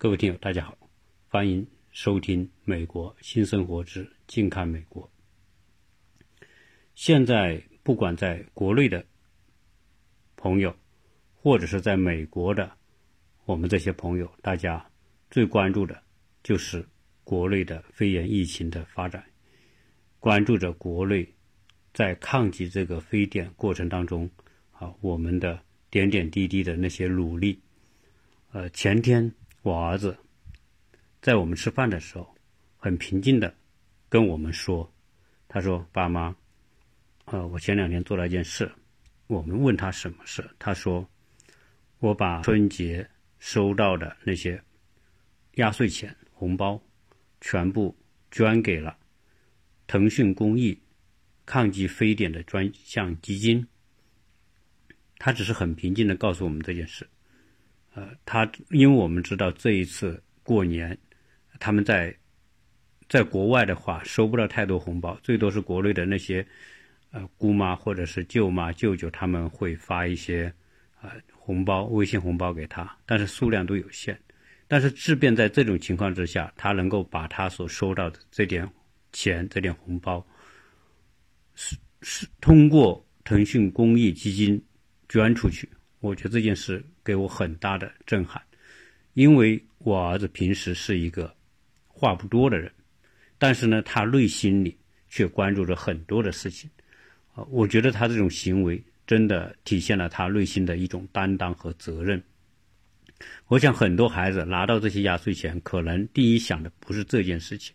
各位听友，大家好，欢迎收听《美国新生活之近看美国》。现在，不管在国内的朋友，或者是在美国的我们这些朋友，大家最关注的就是国内的肺炎疫情的发展，关注着国内在抗击这个非典过程当中啊，我们的点点滴滴的那些努力。呃，前天。我儿子在我们吃饭的时候，很平静的跟我们说：“他说，爸妈，呃，我前两天做了一件事。我们问他什么事，他说，我把春节收到的那些压岁钱、红包，全部捐给了腾讯公益抗击非典的专项基金。他只是很平静的告诉我们这件事。”呃，他因为我们知道这一次过年，他们在在国外的话收不到太多红包，最多是国内的那些呃姑妈或者是舅妈舅舅他们会发一些呃红包，微信红包给他，但是数量都有限。但是即便在这种情况之下，他能够把他所收到的这点钱、这点红包，是是通过腾讯公益基金捐出去。我觉得这件事给我很大的震撼，因为我儿子平时是一个话不多的人，但是呢，他内心里却关注着很多的事情。啊，我觉得他这种行为真的体现了他内心的一种担当和责任。我想很多孩子拿到这些压岁钱，可能第一想的不是这件事情，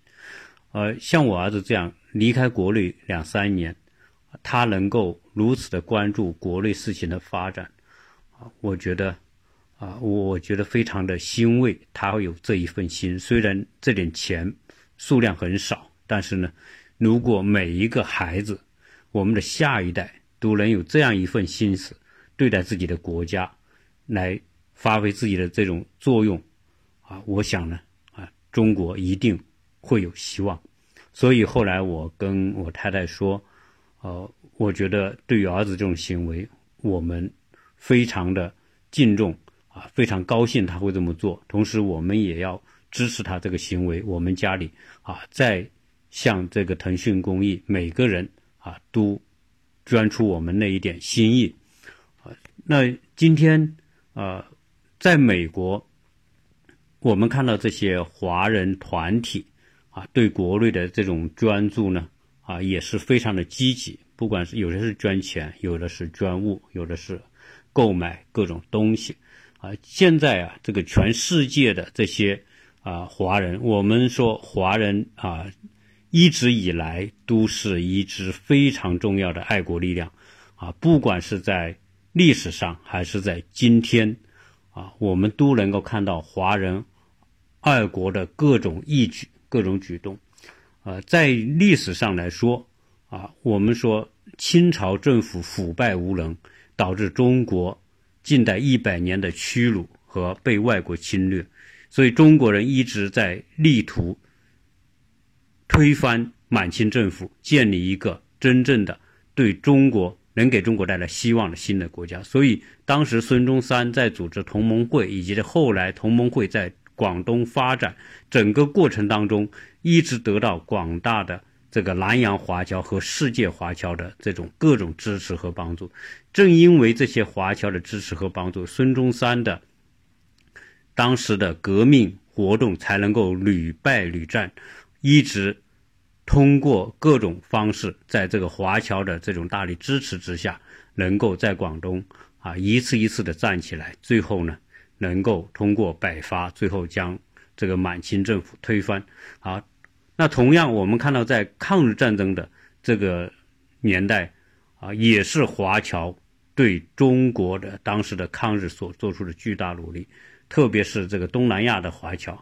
呃，像我儿子这样离开国内两三年，他能够如此的关注国内事情的发展。我觉得，啊，我觉得非常的欣慰，他会有这一份心。虽然这点钱数量很少，但是呢，如果每一个孩子，我们的下一代都能有这样一份心思，对待自己的国家，来发挥自己的这种作用，啊，我想呢，啊，中国一定会有希望。所以后来我跟我太太说，呃，我觉得对于儿子这种行为，我们。非常的敬重啊，非常高兴他会这么做。同时，我们也要支持他这个行为。我们家里啊，在向这个腾讯公益，每个人啊都捐出我们那一点心意啊。那今天啊，在美国，我们看到这些华人团体啊，对国内的这种捐助呢啊，也是非常的积极。不管是有的是捐钱，有的是捐物，有的是。购买各种东西，啊，现在啊，这个全世界的这些啊华人，我们说华人啊，一直以来都是一支非常重要的爱国力量，啊，不管是在历史上还是在今天，啊，我们都能够看到华人爱国的各种义举、各种举动，啊，在历史上来说，啊，我们说清朝政府腐败无能。导致中国近代一百年的屈辱和被外国侵略，所以中国人一直在力图推翻满清政府，建立一个真正的对中国能给中国带来希望的新的国家。所以当时孙中山在组织同盟会，以及后来同盟会在广东发展整个过程当中，一直得到广大的。这个南洋华侨和世界华侨的这种各种支持和帮助，正因为这些华侨的支持和帮助，孙中山的当时的革命活动才能够屡败屡战，一直通过各种方式，在这个华侨的这种大力支持之下，能够在广东啊一次一次的站起来，最后呢，能够通过北伐，最后将这个满清政府推翻啊。那同样，我们看到在抗日战争的这个年代，啊，也是华侨对中国的当时的抗日所做出的巨大努力，特别是这个东南亚的华侨，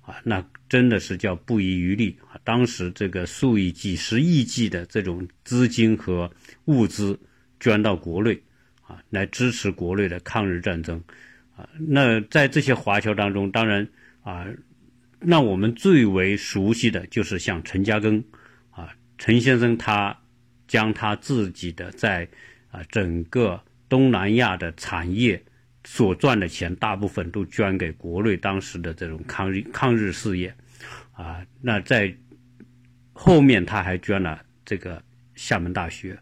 啊，那真的是叫不遗余力啊！当时这个数以几十亿计的这种资金和物资捐到国内，啊，来支持国内的抗日战争，啊，那在这些华侨当中，当然啊。那我们最为熟悉的就是像陈嘉庚，啊，陈先生他将他自己的在啊整个东南亚的产业所赚的钱大部分都捐给国内当时的这种抗日抗日事业，啊，那在后面他还捐了这个厦门大学，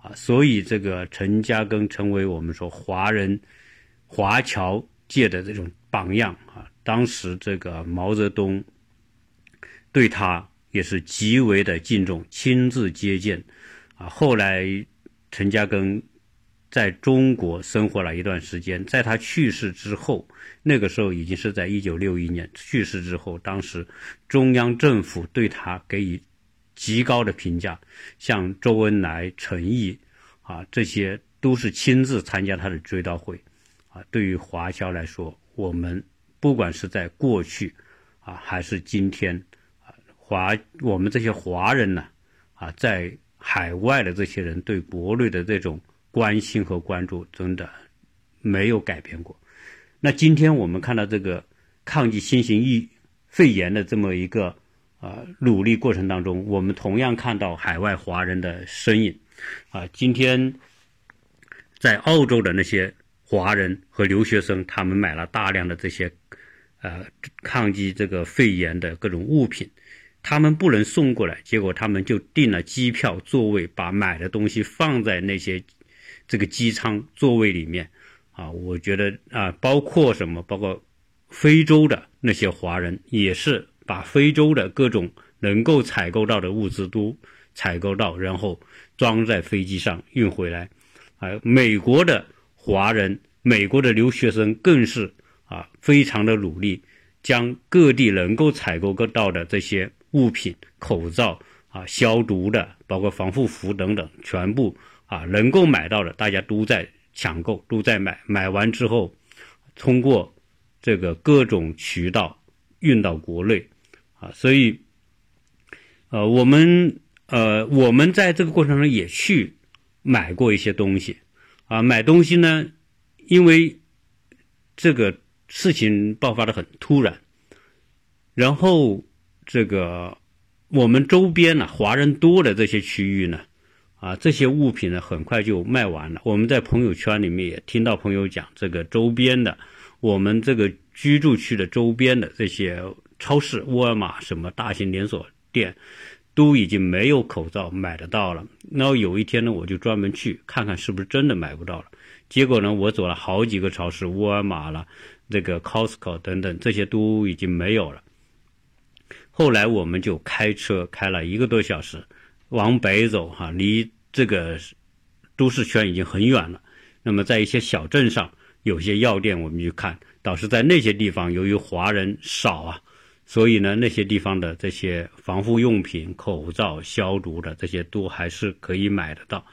啊，所以这个陈嘉庚成为我们说华人华侨界的这种榜样啊。当时这个毛泽东对他也是极为的敬重，亲自接见，啊，后来陈嘉庚。在中国生活了一段时间，在他去世之后，那个时候已经是在一九六一年去世之后，当时中央政府对他给予极高的评价，像周恩来、陈毅啊，这些都是亲自参加他的追悼会，啊，对于华侨来说，我们不管是在过去啊，还是今天啊，华我们这些华人呢，啊，在海外的这些人对国内的这种。关心和关注真的没有改变过。那今天我们看到这个抗击新型疫肺炎的这么一个啊努力过程当中，我们同样看到海外华人的身影啊。今天在澳洲的那些华人和留学生，他们买了大量的这些呃抗击这个肺炎的各种物品。他们不能送过来，结果他们就订了机票座位，把买的东西放在那些。这个机舱座位里面，啊，我觉得啊，包括什么，包括非洲的那些华人，也是把非洲的各种能够采购到的物资都采购到，然后装在飞机上运回来。啊，美国的华人，美国的留学生更是啊，非常的努力，将各地能够采购得到的这些物品，口罩啊，消毒的，包括防护服等等，全部。啊，能够买到的，大家都在抢购，都在买。买完之后，通过这个各种渠道运到国内，啊，所以，呃，我们呃，我们在这个过程中也去买过一些东西，啊，买东西呢，因为这个事情爆发的很突然，然后这个我们周边呢，华人多的这些区域呢。啊，这些物品呢，很快就卖完了。我们在朋友圈里面也听到朋友讲，这个周边的，我们这个居住区的周边的这些超市、沃尔玛什么大型连锁店，都已经没有口罩买得到了。然后有一天呢，我就专门去看看是不是真的买不到了。结果呢，我走了好几个超市，沃尔玛了，这个 Costco 等等，这些都已经没有了。后来我们就开车开了一个多小时。往北走，哈，离这个都市圈已经很远了。那么，在一些小镇上，有些药店，我们去看，倒是在那些地方，由于华人少啊，所以呢，那些地方的这些防护用品、口罩、消毒的这些，都还是可以买得到，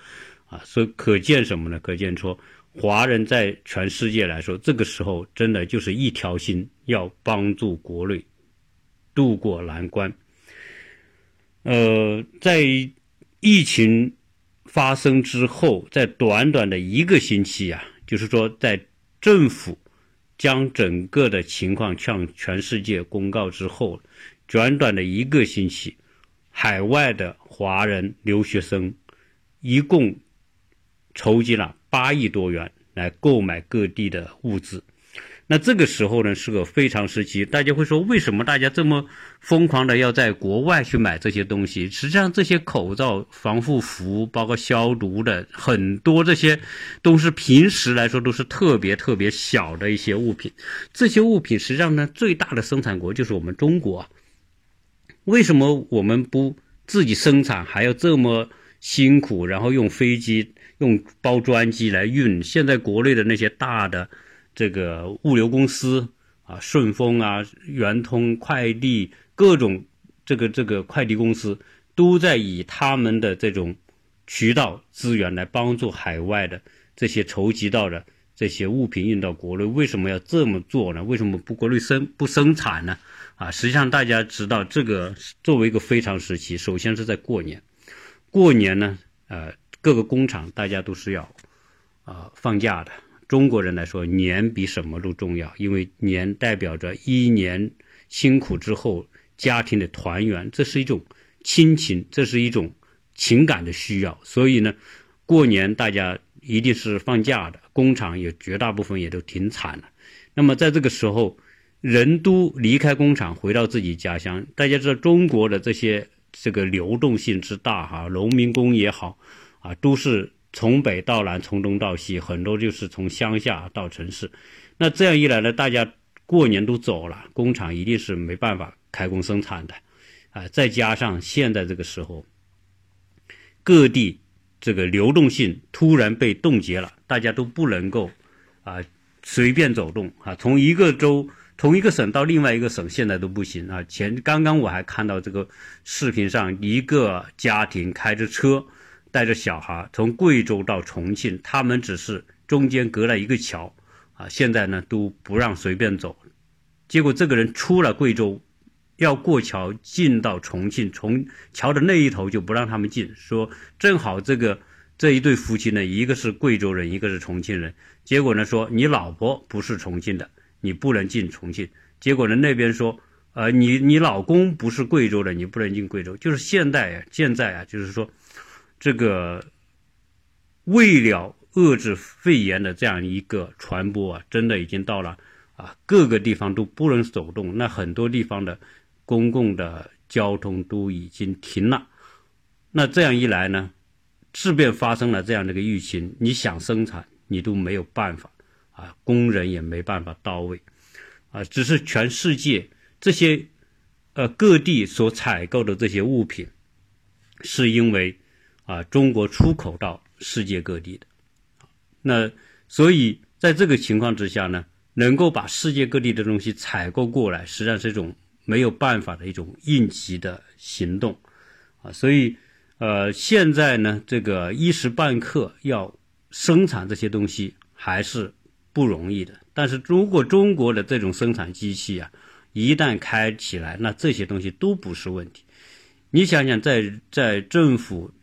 啊，所以可见什么呢？可见说，华人在全世界来说，这个时候真的就是一条心，要帮助国内渡过难关。呃，在疫情发生之后，在短短的一个星期呀，就是说，在政府将整个的情况向全世界公告之后，短短的一个星期，海外的华人留学生一共筹集了八亿多元来购买各地的物资。那这个时候呢，是个非常时期。大家会说，为什么大家这么疯狂的要在国外去买这些东西？实际上，这些口罩、防护服，包括消毒的很多，这些都是平时来说都是特别特别小的一些物品。这些物品实际上呢，最大的生产国就是我们中国。为什么我们不自己生产，还要这么辛苦，然后用飞机、用包装机来运？现在国内的那些大的。这个物流公司啊，顺丰啊、圆通快递各种这个这个快递公司都在以他们的这种渠道资源来帮助海外的这些筹集到的这些物品运到国内。为什么要这么做呢？为什么不国内生不生产呢？啊，实际上大家知道，这个作为一个非常时期，首先是在过年，过年呢，呃，各个工厂大家都是要啊放假的。中国人来说，年比什么都重要，因为年代表着一年辛苦之后家庭的团圆，这是一种亲情，这是一种情感的需要。所以呢，过年大家一定是放假的，工厂也绝大部分也都停产了。那么在这个时候，人都离开工厂回到自己家乡。大家知道中国的这些这个流动性之大哈，农民工也好啊，都是从北到南，从东到西，很多就是从乡下到城市。那这样一来呢，大家过年都走了，工厂一定是没办法开工生产的啊。再加上现在这个时候，各地。这个流动性突然被冻结了，大家都不能够啊随便走动啊，从一个州、从一个省到另外一个省，现在都不行啊。前刚刚我还看到这个视频上，一个家庭开着车带着小孩从贵州到重庆，他们只是中间隔了一个桥啊，现在呢都不让随便走，结果这个人出了贵州。要过桥进到重庆，从桥的那一头就不让他们进，说正好这个这一对夫妻呢，一个是贵州人，一个是重庆人。结果呢，说你老婆不是重庆的，你不能进重庆。结果呢，那边说，呃，你你老公不是贵州的，你不能进贵州。就是现在啊，现在啊，就是说，这个为了遏制肺炎的这样一个传播啊，真的已经到了啊，各个地方都不能走动，那很多地方的。公共的交通都已经停了，那这样一来呢，即便发生了这样的一个疫情，你想生产你都没有办法，啊，工人也没办法到位，啊，只是全世界这些，呃，各地所采购的这些物品，是因为啊，中国出口到世界各地的，那所以在这个情况之下呢，能够把世界各地的东西采购过来，实际上是一种。没有办法的一种应急的行动，啊，所以，呃，现在呢，这个一时半刻要生产这些东西还是不容易的。但是如果中国的这种生产机器啊，一旦开起来，那这些东西都不是问题。你想想，在在政府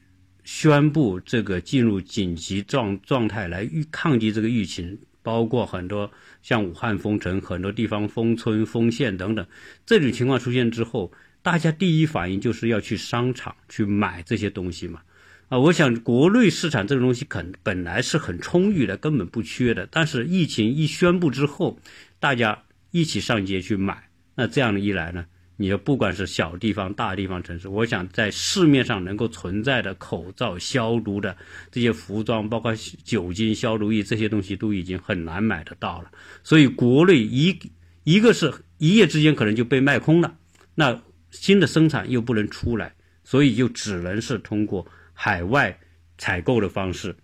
宣布这个进入紧急状状态来预抗击这个疫情。包括很多像武汉封城，很多地方封村封县等等，这种情况出现之后，大家第一反应就是要去商场去买这些东西嘛。啊，我想国内市场这个东西肯本来是很充裕的，根本不缺的。但是疫情一宣布之后，大家一起上街去买，那这样一来呢？你要不管是小地方、大地方、城市，我想在市面上能够存在的口罩、消毒的这些服装，包括酒精消毒液这些东西，都已经很难买得到了。所以国内一一个是一夜之间可能就被卖空了，那新的生产又不能出来，所以就只能是通过海外采购的方式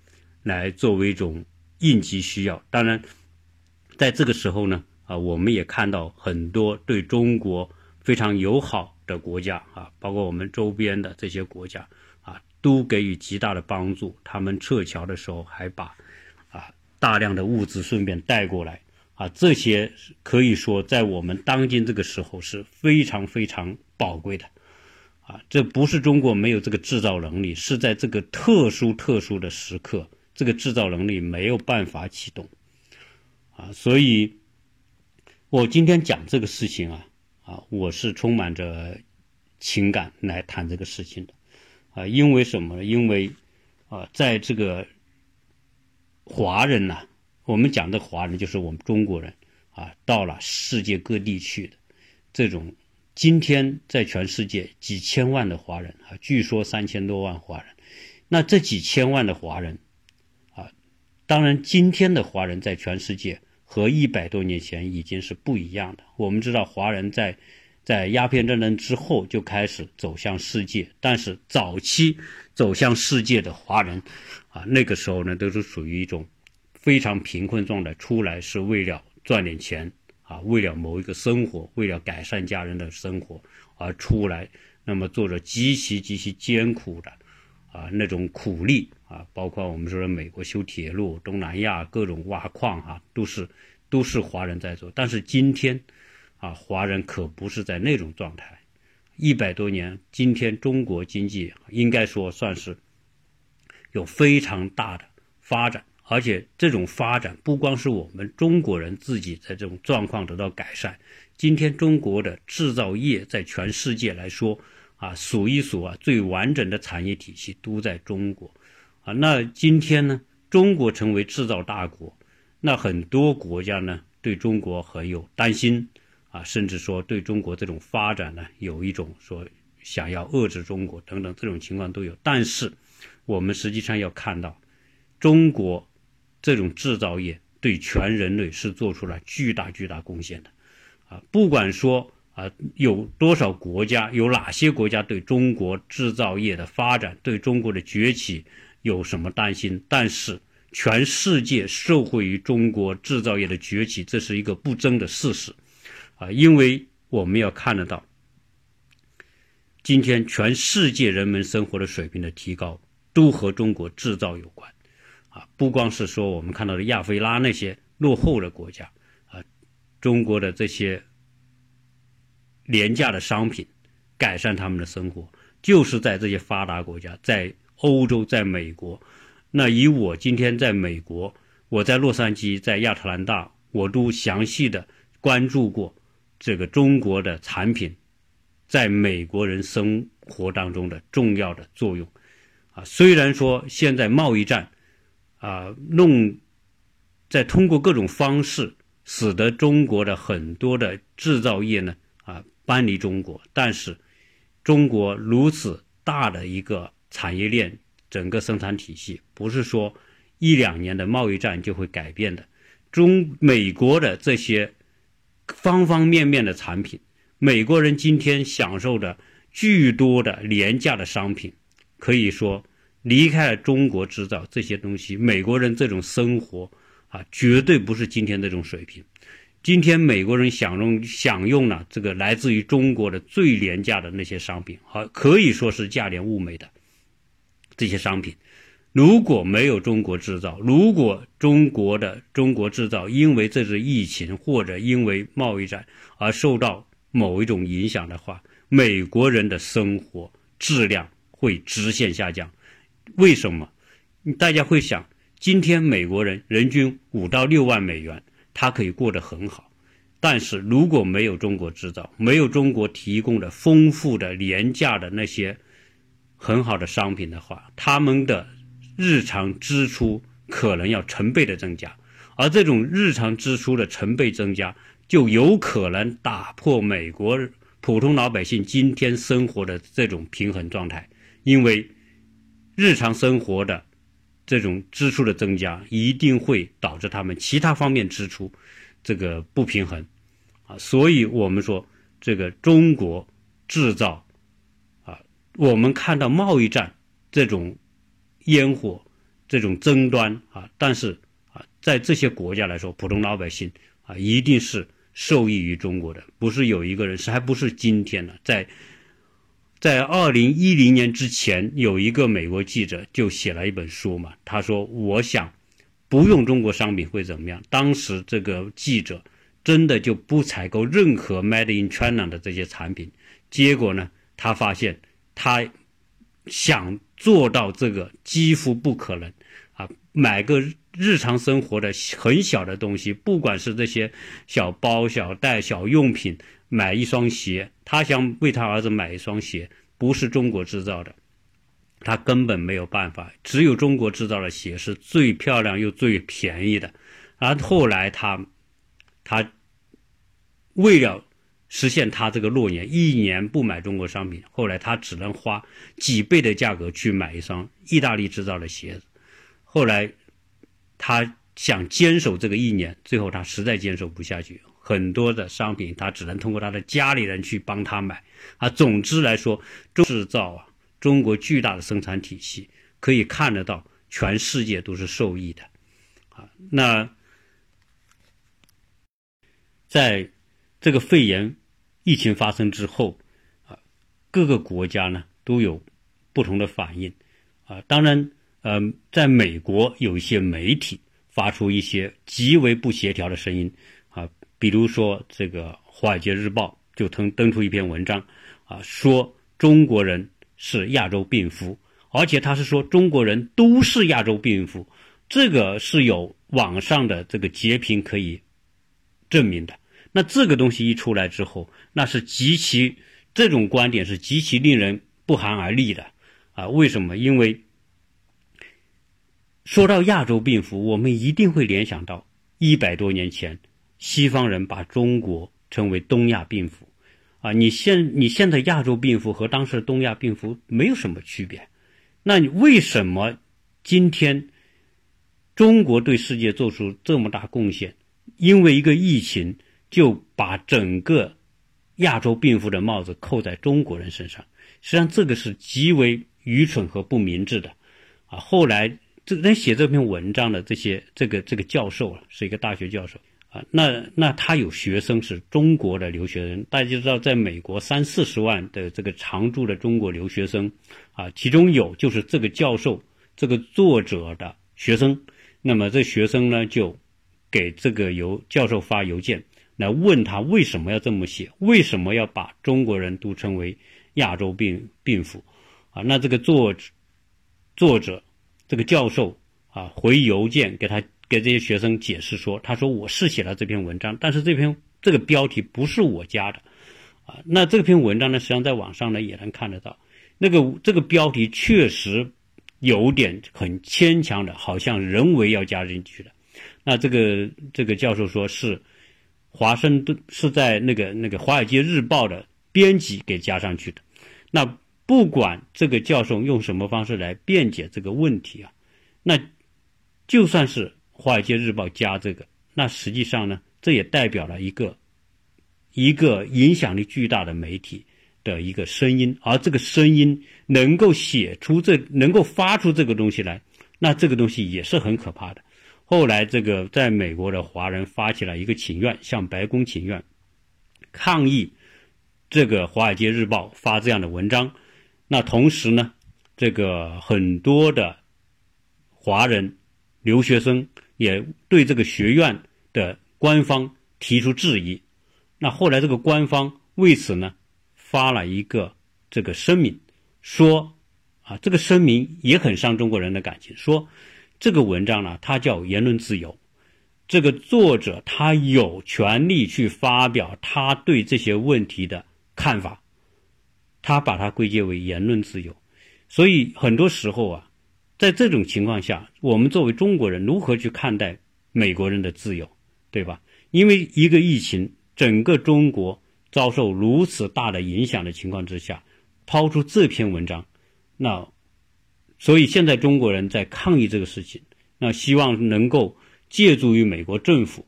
来作为一种应急需要。当然，在这个时候呢，啊，我们也看到很多对中国。非常友好的国家啊，包括我们周边的这些国家啊，都给予极大的帮助。他们撤侨的时候还把啊大量的物资顺便带过来啊，这些可以说在我们当今这个时候是非常非常宝贵的啊。这不是中国没有这个制造能力，是在这个特殊特殊的时刻，这个制造能力没有办法启动啊。所以，我今天讲这个事情啊。啊，我是充满着情感来谈这个事情的，啊，因为什么呢？因为啊，在这个华人呐，我们讲的华人就是我们中国人啊，到了世界各地去的这种，今天在全世界几千万的华人啊，据说三千多万华人，那这几千万的华人啊，当然今天的华人在全世界。和一百多年前已经是不一样的。我们知道，华人在在鸦片战争之后就开始走向世界，但是早期走向世界的华人，啊，那个时候呢，都是属于一种非常贫困状态，出来是为了赚点钱，啊，为了某一个生活，为了改善家人的生活而出来，那么做着极其极其艰苦的。啊，那种苦力啊，包括我们说的美国修铁路、东南亚各种挖矿啊，都是都是华人在做。但是今天，啊，华人可不是在那种状态。一百多年，今天中国经济应该说算是有非常大的发展，而且这种发展不光是我们中国人自己在这种状况得到改善，今天中国的制造业在全世界来说。啊，数一数啊，最完整的产业体系都在中国，啊，那今天呢，中国成为制造大国，那很多国家呢对中国很有担心啊，甚至说对中国这种发展呢有一种说想要遏制中国等等这种情况都有。但是我们实际上要看到，中国这种制造业对全人类是做出了巨大巨大贡献的啊，不管说。啊，有多少国家？有哪些国家对中国制造业的发展、对中国的崛起有什么担心？但是，全世界受惠于中国制造业的崛起，这是一个不争的事实。啊，因为我们要看得到，今天全世界人们生活的水平的提高，都和中国制造有关。啊，不光是说我们看到的亚非拉那些落后的国家，啊，中国的这些。廉价的商品，改善他们的生活，就是在这些发达国家，在欧洲，在美国。那以我今天在美国，我在洛杉矶，在亚特兰大，我都详细的关注过这个中国的产品在美国人生活当中的重要的作用。啊，虽然说现在贸易战啊，弄在通过各种方式，使得中国的很多的制造业呢啊。搬离中国，但是中国如此大的一个产业链，整个生产体系不是说一两年的贸易战就会改变的。中美国的这些方方面面的产品，美国人今天享受的巨多的廉价的商品，可以说离开了中国制造这些东西，美国人这种生活啊，绝对不是今天这种水平。今天美国人享用享用了这个来自于中国的最廉价的那些商品，好可以说是价廉物美的这些商品。如果没有中国制造，如果中国的中国制造因为这次疫情或者因为贸易战而受到某一种影响的话，美国人的生活质量会直线下降。为什么？大家会想，今天美国人人均五到六万美元。他可以过得很好，但是如果没有中国制造，没有中国提供的丰富的廉价的那些很好的商品的话，他们的日常支出可能要成倍的增加，而这种日常支出的成倍增加，就有可能打破美国普通老百姓今天生活的这种平衡状态，因为日常生活的。这种支出的增加一定会导致他们其他方面支出这个不平衡啊，所以我们说这个中国制造，我们看到贸易战这种烟火这种争端啊，但是啊，在这些国家来说，普通老百姓啊一定是受益于中国的，不是有一个人是还不是今天呢在。在二零一零年之前，有一个美国记者就写了一本书嘛。他说：“我想不用中国商品会怎么样？”当时这个记者真的就不采购任何 Made in China 的这些产品。结果呢，他发现他想做到这个几乎不可能啊！买个日常生活的很小的东西，不管是这些小包、小袋、小用品。买一双鞋，他想为他儿子买一双鞋，不是中国制造的，他根本没有办法。只有中国制造的鞋是最漂亮又最便宜的。而后来他，他为了实现他这个诺言，一年不买中国商品，后来他只能花几倍的价格去买一双意大利制造的鞋子。后来他想坚守这个一年，最后他实在坚守不下去。很多的商品，他只能通过他的家里人去帮他买。啊，总之来说，制造啊，中国巨大的生产体系可以看得到，全世界都是受益的。啊，那在这个肺炎疫情发生之后，啊，各个国家呢都有不同的反应。啊，当然，嗯，在美国有一些媒体发出一些极为不协调的声音。啊比如说，这个《华尔街日报》就登登出一篇文章，啊，说中国人是亚洲病夫，而且他是说中国人都是亚洲病夫，这个是有网上的这个截屏可以证明的。那这个东西一出来之后，那是极其这种观点是极其令人不寒而栗的，啊，为什么？因为说到亚洲病夫，我们一定会联想到一百多年前西方人把中国称为东亚病夫，啊，你现你现在亚洲病夫和当时东亚病夫没有什么区别，那你为什么今天中国对世界做出这么大贡献？因为一个疫情就把整个亚洲病夫的帽子扣在中国人身上，实际上这个是极为愚蠢和不明智的，啊，后来。这人写这篇文章的这些这个这个教授啊，是一个大学教授啊。那那他有学生是中国的留学生，大家知道，在美国三四十万的这个常住的中国留学生啊，其中有就是这个教授这个作者的学生。那么这学生呢，就给这个由教授发邮件来问他为什么要这么写，为什么要把中国人都称为亚洲病病夫啊？那这个作作者。这个教授啊，回邮件给他给这些学生解释说，他说我是写了这篇文章，但是这篇这个标题不是我加的，啊，那这篇文章呢，实际上在网上呢也能看得到，那个这个标题确实有点很牵强的，好像人为要加进去的。那这个这个教授说是华盛顿是在那个那个《华尔街日报》的编辑给加上去的，那。不管这个教授用什么方式来辩解这个问题啊，那就算是《华尔街日报》加这个，那实际上呢，这也代表了一个一个影响力巨大的媒体的一个声音，而这个声音能够写出这能够发出这个东西来，那这个东西也是很可怕的。后来，这个在美国的华人发起了一个请愿，向白宫请愿，抗议这个《华尔街日报》发这样的文章。那同时呢，这个很多的华人留学生也对这个学院的官方提出质疑。那后来这个官方为此呢发了一个这个声明，说啊，这个声明也很伤中国人的感情，说这个文章呢它叫言论自由，这个作者他有权利去发表他对这些问题的看法。他把它归结为言论自由，所以很多时候啊，在这种情况下，我们作为中国人如何去看待美国人的自由，对吧？因为一个疫情，整个中国遭受如此大的影响的情况之下，抛出这篇文章，那所以现在中国人在抗议这个事情，那希望能够借助于美国政府、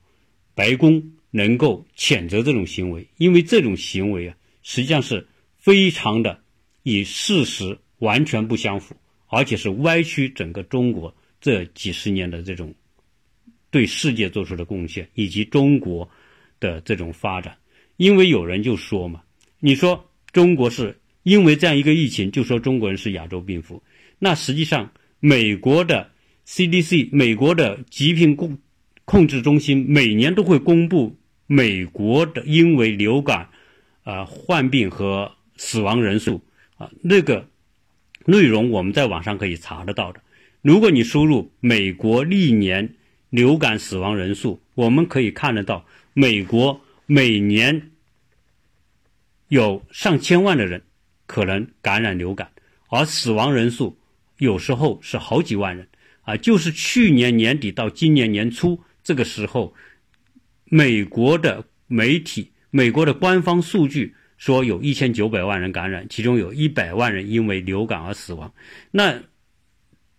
白宫能够谴责这种行为，因为这种行为啊，实际上是。非常的与事实完全不相符，而且是歪曲整个中国这几十年的这种对世界做出的贡献，以及中国的这种发展。因为有人就说嘛，你说中国是因为这样一个疫情，就说中国人是亚洲病夫，那实际上美国的 CDC 美国的疾病控控制中心每年都会公布美国的因为流感啊患病和死亡人数啊，那个内容我们在网上可以查得到的。如果你输入美国历年流感死亡人数，我们可以看得到，美国每年有上千万的人可能感染流感，而死亡人数有时候是好几万人啊。就是去年年底到今年年初这个时候，美国的媒体、美国的官方数据。说有一千九百万人感染，其中有一百万人因为流感而死亡。那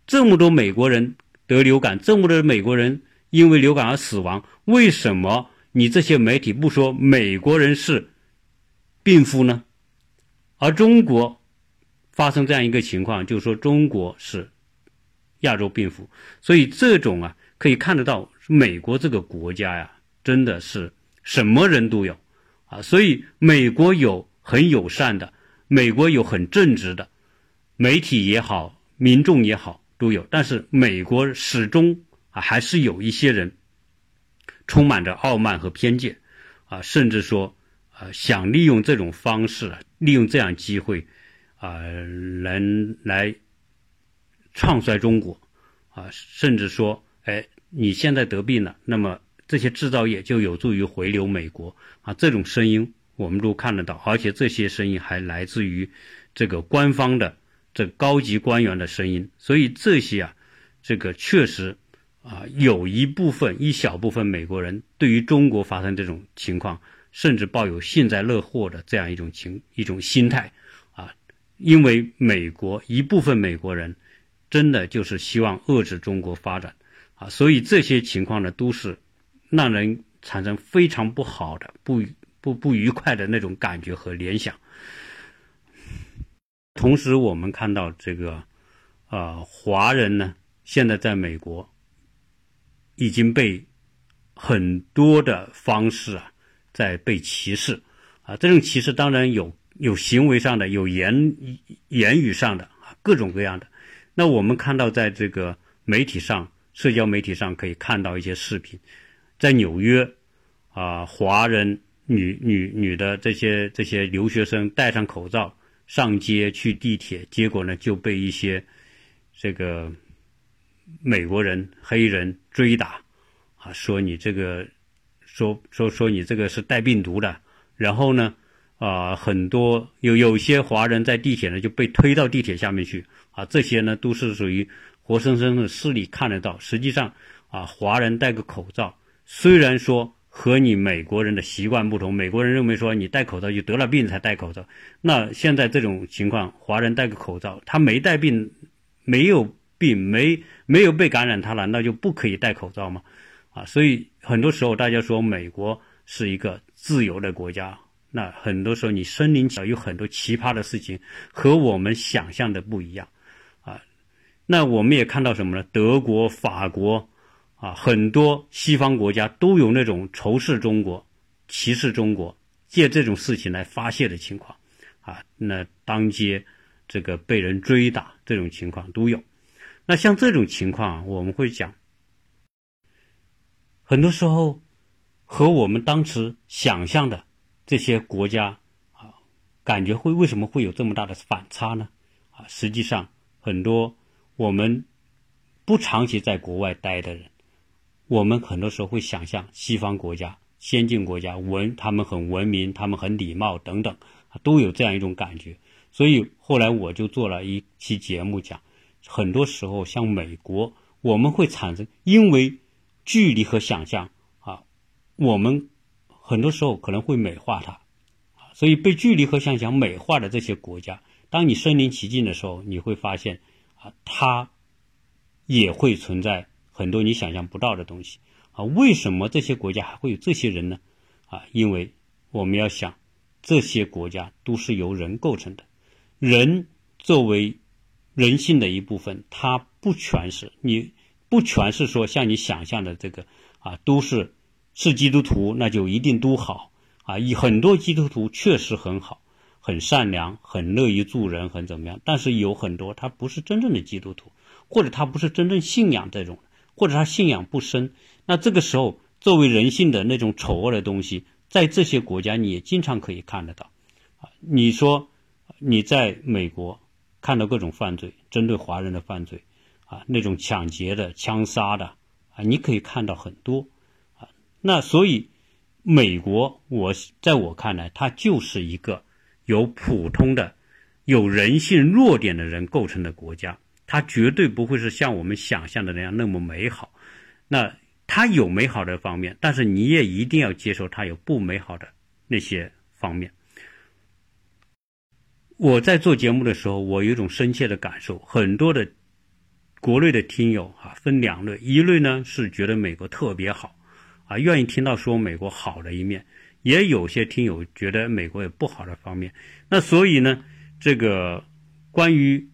这么多美国人得流感，这么多美国人因为流感而死亡，为什么你这些媒体不说美国人是病夫呢？而中国发生这样一个情况，就是说中国是亚洲病夫。所以这种啊，可以看得到美国这个国家呀，真的是什么人都有。啊，所以美国有很友善的，美国有很正直的，媒体也好，民众也好都有。但是美国始终啊，还是有一些人充满着傲慢和偏见，啊，甚至说啊，想利用这种方式，利用这样机会，啊，来来唱衰中国，啊，甚至说，哎，你现在得病了，那么。这些制造业就有助于回流美国啊，这种声音我们都看得到，而且这些声音还来自于这个官方的这高级官员的声音，所以这些啊这个确实啊，有一部分一小部分美国人对于中国发生这种情况，甚至抱有幸灾乐祸的这样一种情一种心态，因为美国一部分美国人真的就是希望遏制中国发展啊，所以这些情况呢，都是让人产生非常不好的不不不愉快的那种感觉和联想。同时，我们看到这个，呃，华人呢，现在在美国已经被很多的方式啊，在被歧视啊。这种歧视当然有有行为上的，有言言语上的，各种各样的。那我们看到，在这个媒体上，社交媒体上可以看到一些视频，在纽约啊，华人女女女的这些这些留学生戴上口罩。上街去地铁，结果呢就被一些这个美国人、黑人追打，啊，说你这个说说说你这个是带病毒的，然后呢，啊，很多有有些华人在地铁呢就被推到地铁下面去，啊，这些呢都是属于活生生的视力看得到。实际上，啊，华人戴个口罩，虽然说。和你美国人的习惯不同，美国人认为说你戴口罩就得了病才戴口罩。那现在这种情况，华人戴个口罩，他没带病，没有病，没没有被感染，他难道就不可以戴口罩吗？啊，所以很多时候大家说美国是一个自由的国家，那很多时候你身临其有很多奇葩的事情和我们想象的不一样，啊，那我们也看到什么呢？德国、法国。啊，很多西方国家都有那种仇视中国、歧视中国，借这种事情来发泄的情况，啊，那当街这个被人追打这种情况都有。那像这种情况，我们会讲，很多时候和我们当时想象的这些国家啊，感觉会为什么会有这么大的反差呢？啊，实际上很多我们不长期在国外待的人。我们很多时候会想象西方国家、先进国家文，他们很文明，他们很礼貌等等，都有这样一种感觉。所以后来我就做了一期节目，讲很多时候像美国，我们会产生因为距离和想象啊，我们很多时候可能会美化它啊。所以被距离和想象美化的这些国家，当你身临其境的时候，你会发现啊，它也会存在。很多你想象不到的东西啊，为什么这些国家还会有这些人呢？啊，因为我们要想，这些国家都是由人构成的，人作为人性的一部分，它不全是你不全是说像你想象的这个啊，都是是基督徒，那就一定都好啊。以很多基督徒确实很好，很善良，很乐于助人，很怎么样？但是有很多他不是真正的基督徒，或者他不是真正信仰这种。或者他信仰不深，那这个时候作为人性的那种丑恶的东西，在这些国家你也经常可以看得到，啊，你说你在美国看到各种犯罪，针对华人的犯罪，啊，那种抢劫的、枪杀的，啊，你可以看到很多，那所以美国，我在我看来，它就是一个由普通的、有人性弱点的人构成的国家。它绝对不会是像我们想象的那样那么美好，那它有美好的方面，但是你也一定要接受它有不美好的那些方面。我在做节目的时候，我有一种深切的感受，很多的国内的听友啊，分两类，一类呢是觉得美国特别好，啊，愿意听到说美国好的一面，也有些听友觉得美国有不好的方面。那所以呢，这个关于。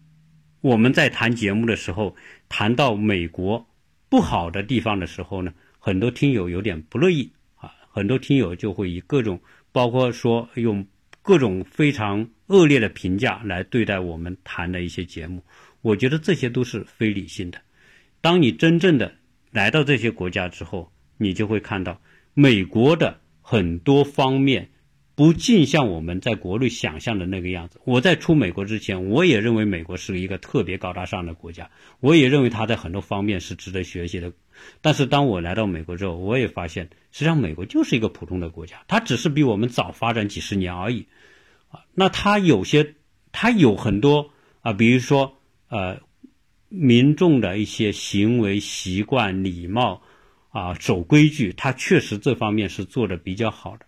我们在谈节目的时候，谈到美国不好的地方的时候呢，很多听友有点不乐意啊，很多听友就会以各种，包括说用各种非常恶劣的评价来对待我们谈的一些节目。我觉得这些都是非理性的。当你真正的来到这些国家之后，你就会看到美国的很多方面。不尽像我们在国内想象的那个样子。我在出美国之前，我也认为美国是一个特别高大上的国家，我也认为它在很多方面是值得学习的。但是当我来到美国之后，我也发现，实际上美国就是一个普通的国家，它只是比我们早发展几十年而已。啊，那它有些，它有很多啊，比如说呃，民众的一些行为习惯、礼貌啊，守规矩，它确实这方面是做的比较好的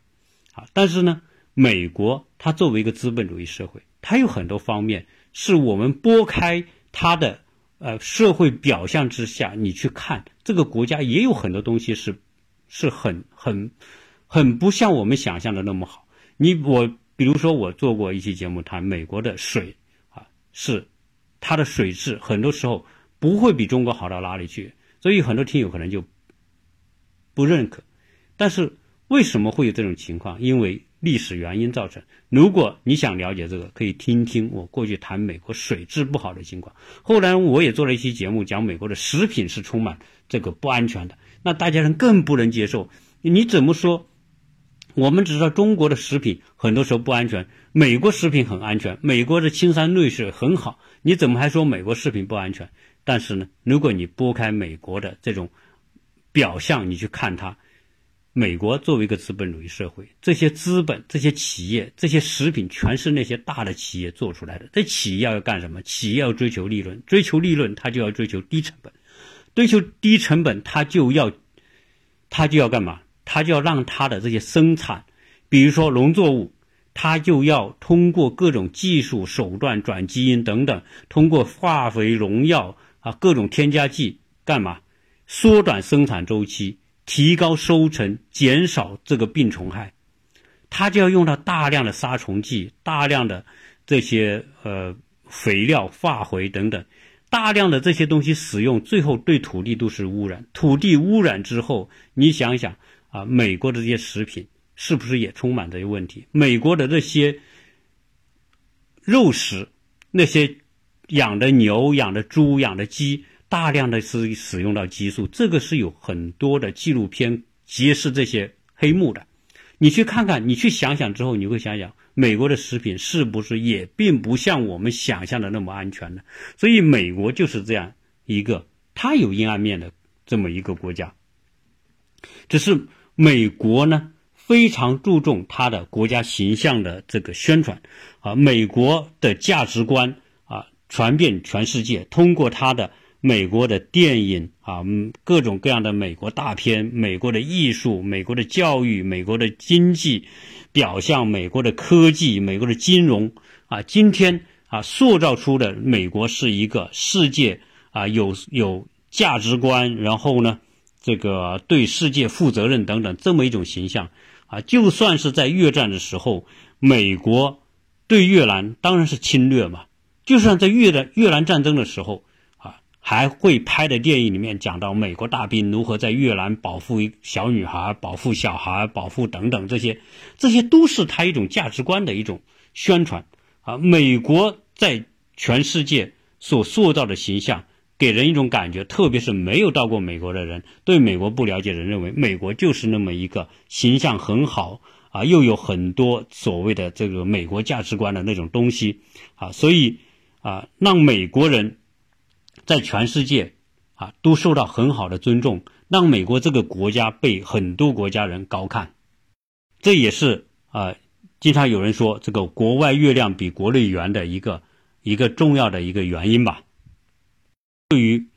啊。但是呢，美国它作为一个资本主义社会，它有很多方面是我们拨开它的呃社会表象之下，你去看这个国家也有很多东西是是很很很不像我们想象的那么好。你我比如说我做过一期节目谈美国的水啊是。它的水质很多时候不会比中国好到哪里去，所以很多听友可能就不认可。但是为什么会有这种情况？因为历史原因造成。如果你想了解这个，可以听听我过去谈美国水质不好的情况。后来我也做了一期节目，讲美国的食品是充满这个不安全的，那大家人更不能接受。你怎么说？我们只知道中国的食品很多时候不安全，美国食品很安全，美国的青山绿水很好，你怎么还说美国食品不安全？但是呢，如果你拨开美国的这种表象，你去看它，美国作为一个资本主义社会，这些资本、这些企业、这些食品，全是那些大的企业做出来的。这企业要干什么？企业要追求利润，追求利润，它就要追求低成本，追求低成本，它就要，它就要干嘛？他就要让他的这些生产，比如说农作物，他就要通过各种技术手段转基因等等，通过化肥、农药啊各种添加剂干嘛？缩短生产周期，提高收成，减少这个病虫害。他就要用到大量的杀虫剂、大量的这些呃肥料、化肥等等，大量的这些东西使用，最后对土地都是污染。土地污染之后，你想想。啊，美国的这些食品是不是也充满这些问题？美国的这些肉食，那些养的牛、养的猪、养的鸡，大量的是使用到激素，这个是有很多的纪录片揭示这些黑幕的。你去看看，你去想想之后，你会想想，美国的食品是不是也并不像我们想象的那么安全呢？所以，美国就是这样一个它有阴暗面的这么一个国家，只是。美国呢非常注重它的国家形象的这个宣传，啊，美国的价值观啊传遍全世界，通过它的美国的电影啊，各种各样的美国大片，美国的艺术，美国的教育，美国的经济表象，美国的科技，美国的金融啊，今天啊塑造出的美国是一个世界啊有有价值观，然后呢。这个对世界负责任等等这么一种形象啊，就算是在越战的时候，美国对越南当然是侵略嘛。就算在越的越南战争的时候，还会拍的电影里面讲到美国大兵如何在越南保护一小女孩、保护小孩、保护等等这些，这些都是他一种价值观的一种宣传啊。美国在全世界所塑造的形象。给人一种感觉，特别是没有到过美国的人，对美国不了解的人，认为美国就是那么一个形象很好啊，又有很多所谓的这个美国价值观的那种东西啊，所以啊，让美国人在全世界啊都受到很好的尊重，让美国这个国家被很多国家人高看，这也是啊，经常有人说这个国外月亮比国内圆的一个一个重要的一个原因吧。对于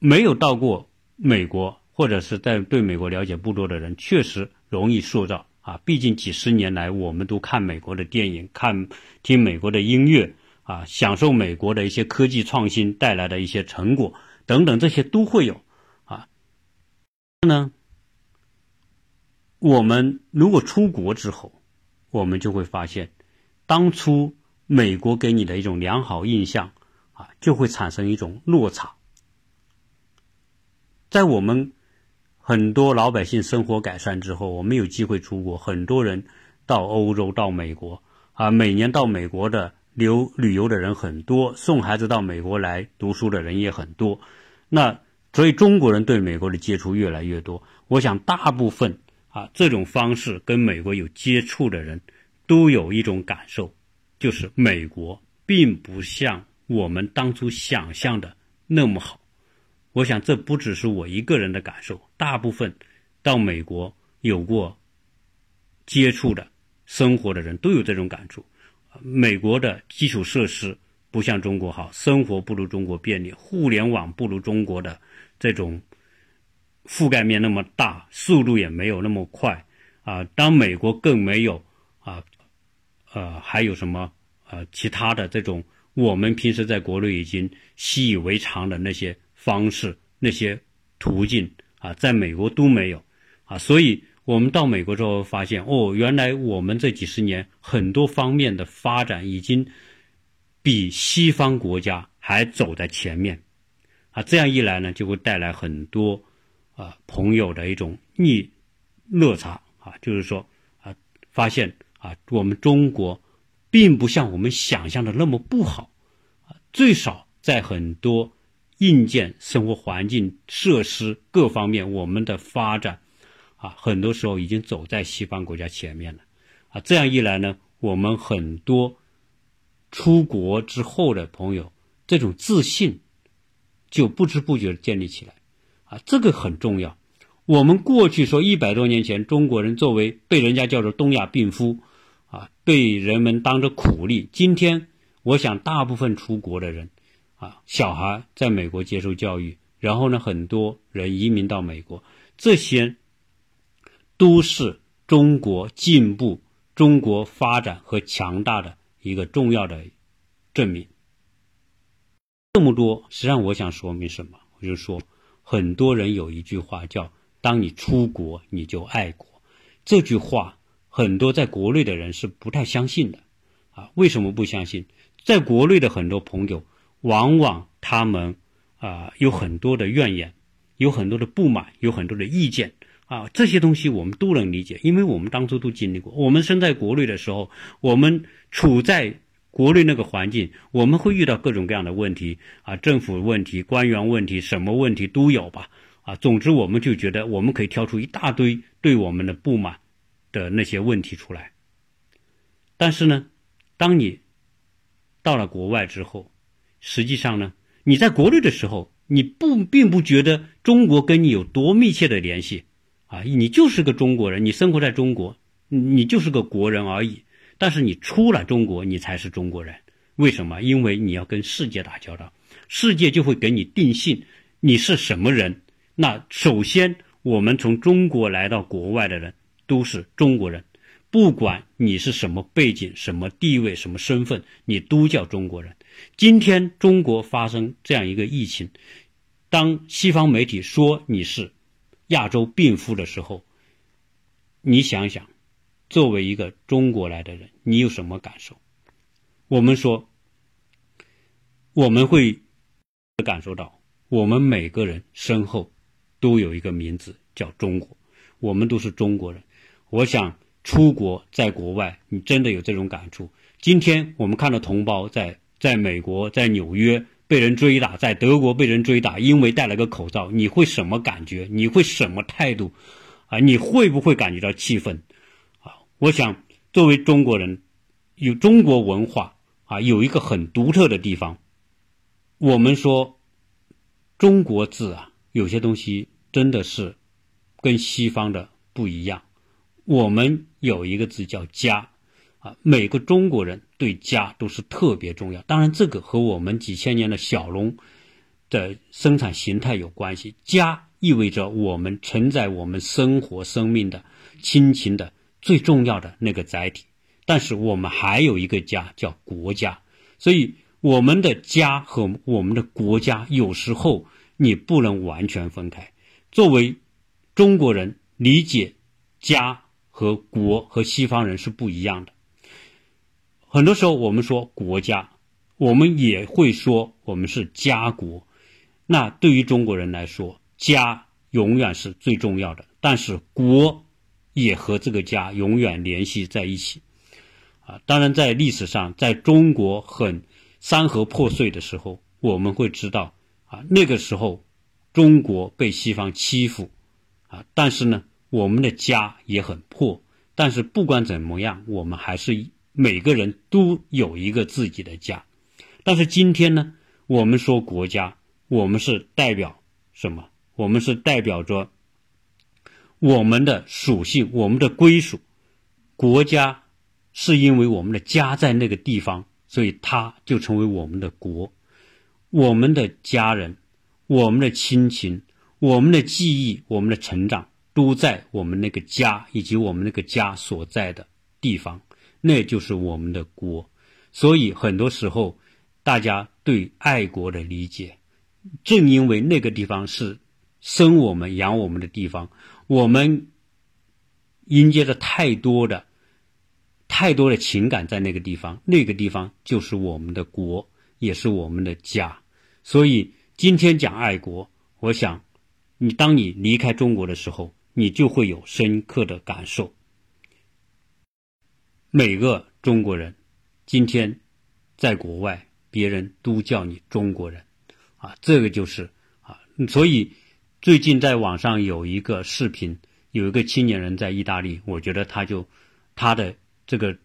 没有到过美国或者是在对美国了解不多的人，确实容易塑造啊。毕竟几十年来，我们都看美国的电影，看听美国的音乐啊，享受美国的一些科技创新带来的一些成果等等，这些都会有啊。呢，我们如果出国之后，我们就会发现，当初美国给你的一种良好印象。啊，就会产生一种落差。在我们很多老百姓生活改善之后，我们有机会出国，很多人到欧洲、到美国啊，每年到美国的留旅游的人很多，送孩子到美国来读书的人也很多。那所以中国人对美国的接触越来越多。我想大部分啊这种方式跟美国有接触的人都有一种感受，就是美国并不像。我们当初想象的那么好，我想这不只是我一个人的感受，大部分到美国有过接触的生活的人都有这种感触。美国的基础设施不像中国好，生活不如中国便利，互联网不如中国的这种覆盖面那么大，速度也没有那么快啊。当美国更没有啊，呃，还有什么呃其他的这种我们平时在国内已经习以为常的那些方式、那些途径啊，在美国都没有啊。所以我们到美国之后发现，哦，原来我们这几十年很多方面的发展已经。比西方国家还走在前面，啊，这样一来呢，就会带来很多啊朋友的一种逆乐差啊，就是说啊，发现啊，我们中国并不像我们想象的那么不好啊，最少在很多硬件、生活环境、设施各方面，我们的发展啊，很多时候已经走在西方国家前面了啊，这样一来呢，我们很多。出国之后的朋友，这种自信就不知不觉建立起来，啊，这个很重要。我们过去说一百多年前，中国人作为被人家叫做东亚病夫，啊，被人们当着苦力。今天，我想大部分出国的人，啊，小孩在美国接受教育，然后呢，很多人移民到美国，这些都是中国进步、中国发展和强大的。一个重要的证明。这么多，实际上我想说明什么？我就说，很多人有一句话叫“当你出国，你就爱国”。这句话，很多在国内的人是不太相信的。啊，为什么不相信？在国内的很多朋友，往往他们啊有很多的怨言，有很多的不满，有很多的意见。啊，这些东西我们都能理解，因为我们当初都经历过。我们生在国内的时候，我们处在国内那个环境，我们会遇到各种各样的问题啊，政府问题、官员问题，什么问题都有吧。啊，总之我们就觉得我们可以挑出一大堆对我们的不满的那些问题出来。但是呢，当你到了国外之后，实际上呢，你在国内的时候，你不并不觉得中国跟你有多密切的联系。啊，你就是个中国人，你生活在中国，你就是个国人而已。但是你出了中国，你才是中国人。为什么？因为你要跟世界打交道，世界就会给你定性，你是什么人。那首先，我们从中国来到国外的人都是中国人，不管你是什么背景、什么地位、什么身份，你都叫中国人。今天中国发生这样一个疫情，当西方媒体说你是。亚洲病夫的时候，你想想，作为一个中国来的人，你有什么感受？我们说，我们会感受到，我们每个人身后都有一个名字叫中国，我们都是中国人。我想出国在国外，你真的有这种感触。今天我们看到同胞在在美国，在纽约。被人追打，在德国被人追打，因为戴了个口罩，你会什么感觉？你会什么态度？啊，你会不会感觉到气愤？啊，我想作为中国人，有中国文化啊，有一个很独特的地方。我们说中国字啊，有些东西真的是跟西方的不一样。我们有一个字叫家。啊，每个中国人对家都是特别重要。当然，这个和我们几千年的小农的生产形态有关系。家意味着我们承载我们生活、生命的亲情的最重要的那个载体。但是，我们还有一个家叫国家，所以我们的家和我们的国家有时候你不能完全分开。作为中国人，理解家和国和西方人是不一样的。很多时候，我们说国家，我们也会说我们是家国。那对于中国人来说，家永远是最重要的，但是国也和这个家永远联系在一起。啊，当然，在历史上，在中国很山河破碎的时候，我们会知道啊，那个时候中国被西方欺负啊，但是呢，我们的家也很破。但是不管怎么样，我们还是。每个人都有一个自己的家，但是今天呢，我们说国家，我们是代表什么？我们是代表着我们的属性，我们的归属。国家是因为我们的家在那个地方，所以它就成为我们的国，我们的家人，我们的亲情，我们的记忆，我们的成长都在我们那个家以及我们那个家所在的地方，那就是我们的国。所以很多时候，大家对爱国的理解，正因为那个地方是生我们养我们的地方，我们迎接着太多的。太多的情感在那个地方，那个地方就是我们的国，也是我们的家。所以今天讲爱国，我想，你当你离开中国的时候，你就会有深刻的感受。每个中国人，今天在国外，别人都叫你中国人，啊，这个就是啊。所以最近在网上有一个视频，有一个青年人在意大利，我觉得他就他的。这个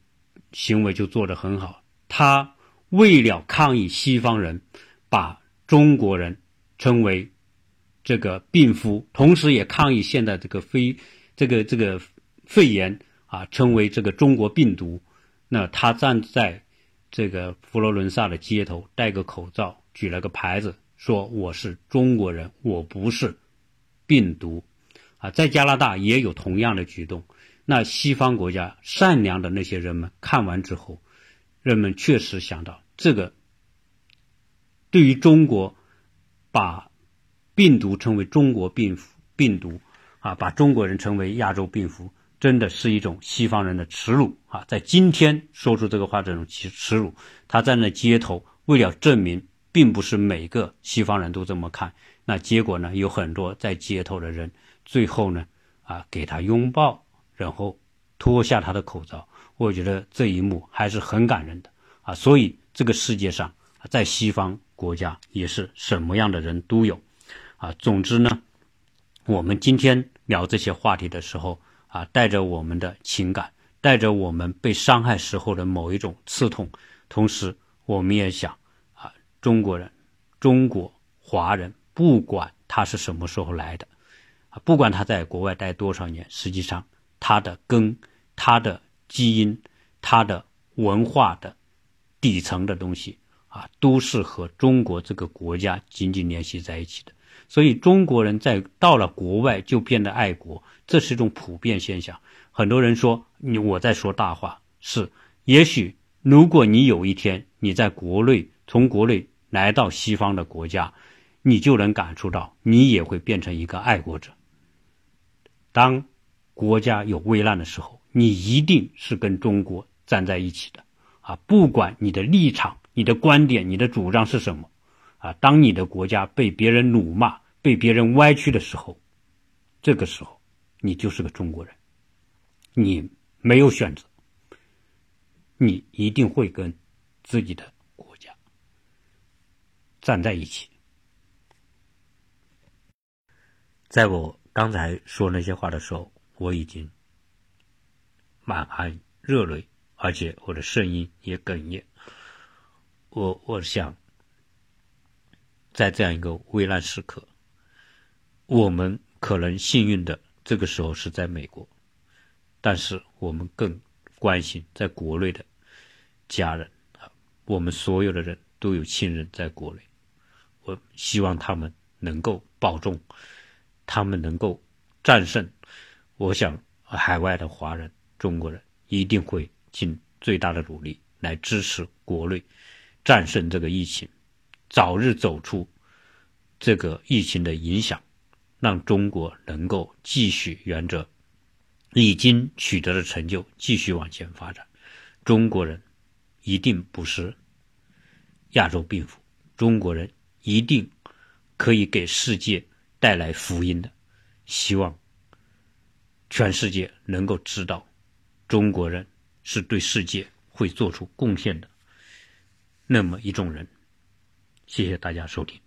行为就做得很好。他为了抗议西方人把中国人称为这个病夫，同时也抗议现在这个非这个这个肺炎啊称为这个中国病毒。那他站在这个佛罗伦萨的街头，戴个口罩，举了个牌子，说我是中国人，我不是病毒。啊，在加拿大也有同样的举动。那西方国家善良的那些人们看完之后，人们确实想到，这个对于中国把病毒称为中国病病毒啊，把中国人称为亚洲病夫，真的是一种西方人的耻辱啊！在今天说出这个话，这种耻耻辱，他站在街头为了证明，并不是每个西方人都这么看。那结果呢，有很多在街头的人，最后呢，啊，给他拥抱。然后脱下他的口罩，我觉得这一幕还是很感人的啊！所以这个世界上，在西方国家也是什么样的人都有啊。总之呢，我们今天聊这些话题的时候啊，带着我们的情感，带着我们被伤害时候的某一种刺痛，同时我们也想啊，中国人，中国华人，不管他是什么时候来的啊，不管他在国外待多少年，实际上。他的根、他的基因、他的文化的底层的东西啊，都是和中国这个国家紧紧联系在一起的。所以中国人在到了国外就变得爱国，这是一种普遍现象。很多人说你我在说大话，是也许如果你有一天你在国内从国内来到西方的国家，你就能感受到你也会变成一个爱国者。当。国家有危难的时候，你一定是跟中国站在一起的，啊，不管你的立场、你的观点、你的主张是什么，啊，当你的国家被别人辱骂、被别人歪曲的时候，这个时候你就是个中国人，你没有选择，你一定会跟自己的国家站在一起。在我刚才说那些话的时候。我已经满含热泪，而且我的声音也哽咽。我我想，在这样一个危难时刻，我们可能幸运的这个时候是在美国，但是我们更关心在国内的家人啊，我们所有的人都有亲人在国内，我希望他们能够保重，他们能够战胜。我想，海外的华人、中国人一定会尽最大的努力来支持国内战胜这个疫情，早日走出这个疫情的影响，让中国能够继续沿着已经取得的成就继续往前发展。中国人一定不是亚洲病夫，中国人一定可以给世界带来福音的。希望。全世界能够知道，中国人是对世界会做出贡献的那么一种人。谢谢大家收听。